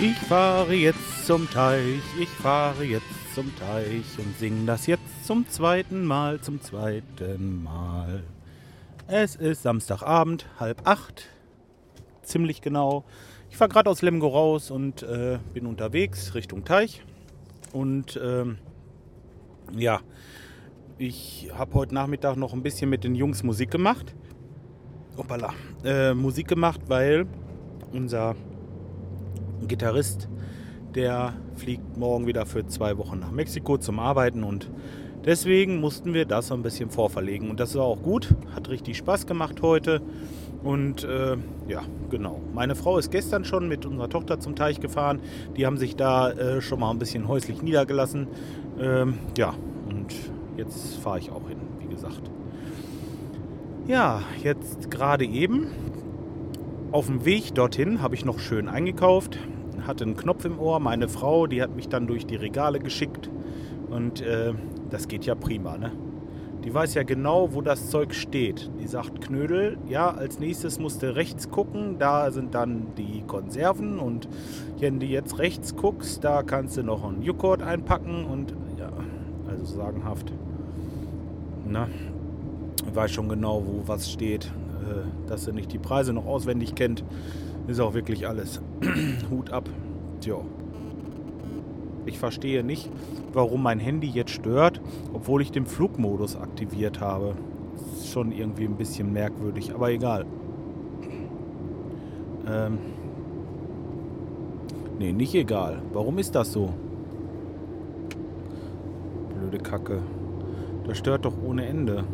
Ich fahre jetzt zum Teich, ich fahre jetzt zum Teich und sing das jetzt zum zweiten Mal, zum zweiten Mal. Es ist Samstagabend, halb acht, ziemlich genau. Ich fahre gerade aus Lemgo raus und äh, bin unterwegs Richtung Teich. Und ähm, ja, ich habe heute Nachmittag noch ein bisschen mit den Jungs Musik gemacht. Hoppala. Äh, Musik gemacht, weil unser Gitarrist, der fliegt morgen wieder für zwei Wochen nach Mexiko zum Arbeiten und deswegen mussten wir das so ein bisschen vorverlegen. Und das war auch gut, hat richtig Spaß gemacht heute. Und äh, ja, genau. Meine Frau ist gestern schon mit unserer Tochter zum Teich gefahren. Die haben sich da äh, schon mal ein bisschen häuslich niedergelassen. Ähm, ja, und jetzt fahre ich auch hin, wie gesagt. Ja, jetzt gerade eben auf dem Weg dorthin habe ich noch schön eingekauft, hatte einen Knopf im Ohr. Meine Frau, die hat mich dann durch die Regale geschickt und äh, das geht ja prima, ne? Die weiß ja genau, wo das Zeug steht. Die sagt Knödel, ja, als nächstes musst du rechts gucken, da sind dann die Konserven und wenn du jetzt rechts guckst, da kannst du noch einen Joghurt einpacken und ja, also sagenhaft. Na, ich weiß schon genau, wo was steht. Äh, dass er nicht die Preise noch auswendig kennt, ist auch wirklich alles. Hut ab. Tja. Ich verstehe nicht, warum mein Handy jetzt stört, obwohl ich den Flugmodus aktiviert habe. Ist schon irgendwie ein bisschen merkwürdig, aber egal. Ähm. Nee, nicht egal. Warum ist das so? Blöde Kacke. Das stört doch ohne Ende.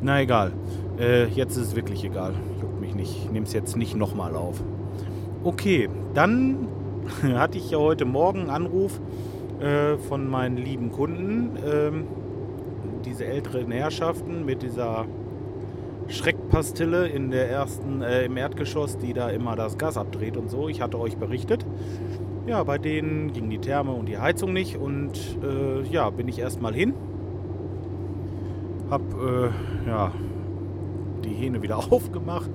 Na egal. Äh, jetzt ist es wirklich egal. Juckt mich nicht. Ich nehme es jetzt nicht nochmal auf. Okay, dann hatte ich ja heute Morgen einen Anruf äh, von meinen lieben Kunden. Ähm, diese älteren Herrschaften mit dieser Schreckpastille in der ersten, äh, im Erdgeschoss, die da immer das Gas abdreht und so. Ich hatte euch berichtet. Ja, bei denen ging die Therme und die Heizung nicht und äh, ja, bin ich erstmal hin. Hab äh, ja, die Hähne wieder aufgemacht,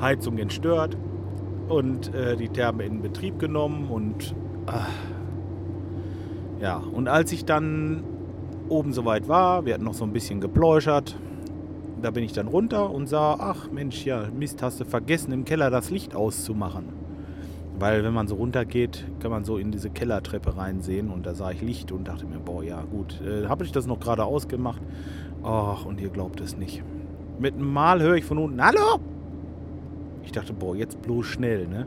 Heizung entstört und äh, die Therme in Betrieb genommen und äh, ja, und als ich dann oben soweit war, wir hatten noch so ein bisschen gepläuschert, da bin ich dann runter und sah, ach Mensch, ja, Mist, hast du vergessen, im Keller das Licht auszumachen. Weil wenn man so runter geht, kann man so in diese Kellertreppe reinsehen und da sah ich Licht und dachte mir, boah, ja gut, äh, habe ich das noch gerade ausgemacht. Ach, und ihr glaubt es nicht. Mit einem Mal höre ich von unten, hallo? Ich dachte, boah, jetzt bloß schnell, ne?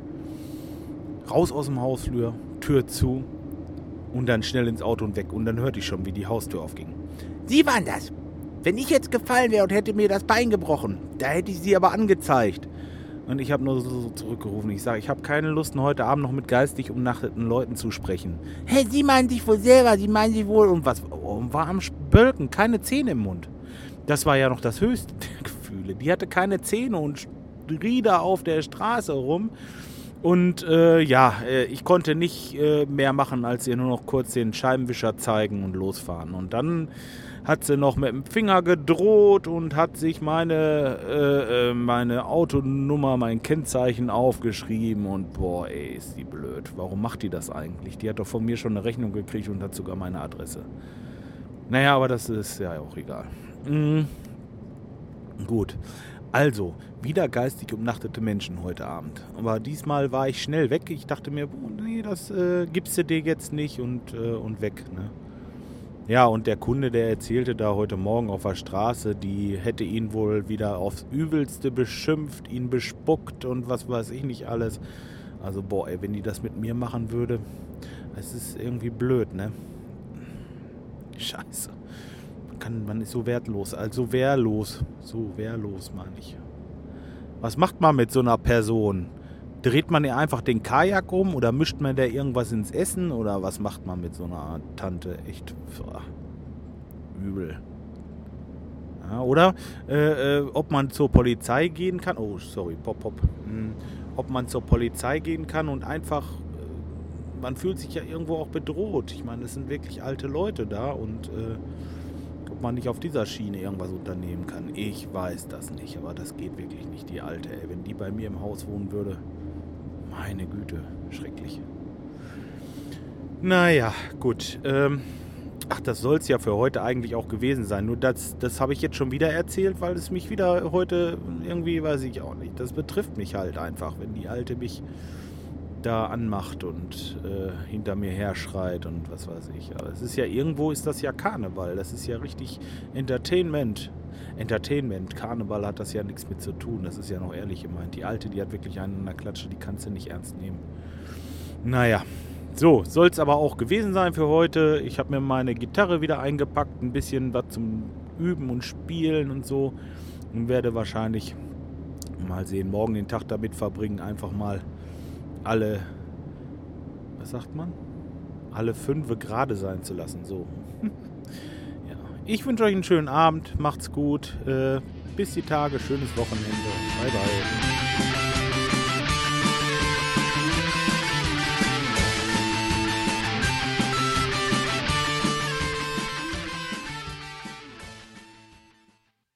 Raus aus dem Hausflur, Tür zu und dann schnell ins Auto und weg. Und dann hörte ich schon, wie die Haustür aufging. Sie waren das. Wenn ich jetzt gefallen wäre und hätte mir das Bein gebrochen, da hätte ich sie aber angezeigt. Und ich habe nur so zurückgerufen. Ich sage, ich habe keine Lust, heute Abend noch mit geistig umnachteten Leuten zu sprechen. Hey, Sie meinen sich wohl selber, Sie meinen sich wohl. Und was? Und war am Spölken, keine Zähne im Mund. Das war ja noch das höchste der Gefühle. Die hatte keine Zähne und da auf der Straße rum. Und äh, ja, äh, ich konnte nicht äh, mehr machen, als ihr nur noch kurz den Scheibenwischer zeigen und losfahren. Und dann hat sie noch mit dem Finger gedroht und hat sich meine, äh, äh, meine Autonummer, mein Kennzeichen aufgeschrieben. Und boah, ey, ist die blöd. Warum macht die das eigentlich? Die hat doch von mir schon eine Rechnung gekriegt und hat sogar meine Adresse. Naja, aber das ist ja auch egal. Mhm. Gut. Also, wieder geistig umnachtete Menschen heute Abend. Aber diesmal war ich schnell weg. Ich dachte mir, oh, nee, das äh, gibst du dir jetzt nicht und, äh, und weg. Ne? Ja, und der Kunde, der erzählte da heute Morgen auf der Straße, die hätte ihn wohl wieder aufs Übelste beschimpft, ihn bespuckt und was weiß ich nicht alles. Also, boah, ey, wenn die das mit mir machen würde, es ist irgendwie blöd, ne? Scheiße. Man, kann, man ist so wertlos, also wehrlos. So wehrlos, meine ich. Was macht man mit so einer Person? Dreht man ihr einfach den Kajak um oder mischt man der irgendwas ins Essen oder was macht man mit so einer Tante? Echt pff, übel. Ja, oder äh, äh, ob man zur Polizei gehen kann. Oh, sorry, pop, pop. Hm. Ob man zur Polizei gehen kann und einfach. Äh, man fühlt sich ja irgendwo auch bedroht. Ich meine, es sind wirklich alte Leute da und äh, ob man nicht auf dieser Schiene irgendwas unternehmen kann. Ich weiß das nicht, aber das geht wirklich nicht, die Alte. Ey. Wenn die bei mir im Haus wohnen würde, meine Güte, schrecklich. Naja, gut. Ähm, ach, das soll es ja für heute eigentlich auch gewesen sein. Nur das, das habe ich jetzt schon wieder erzählt, weil es mich wieder heute irgendwie, weiß ich auch nicht. Das betrifft mich halt einfach, wenn die Alte mich da anmacht und äh, hinter mir herschreit und was weiß ich. Aber es ist ja irgendwo ist das ja Karneval. Das ist ja richtig Entertainment. Entertainment, Karneval hat das ja nichts mit zu tun. Das ist ja noch ehrlich gemeint. Die Alte, die hat wirklich einen in der Klatsche, die kannst du nicht ernst nehmen. Naja, so soll es aber auch gewesen sein für heute. Ich habe mir meine Gitarre wieder eingepackt, ein bisschen was zum Üben und Spielen und so. Und werde wahrscheinlich mal sehen, morgen den Tag damit verbringen, einfach mal alle, was sagt man? Alle fünf gerade sein zu lassen. So. ja. Ich wünsche euch einen schönen Abend, macht's gut, äh, bis die Tage, schönes Wochenende. Bye bye.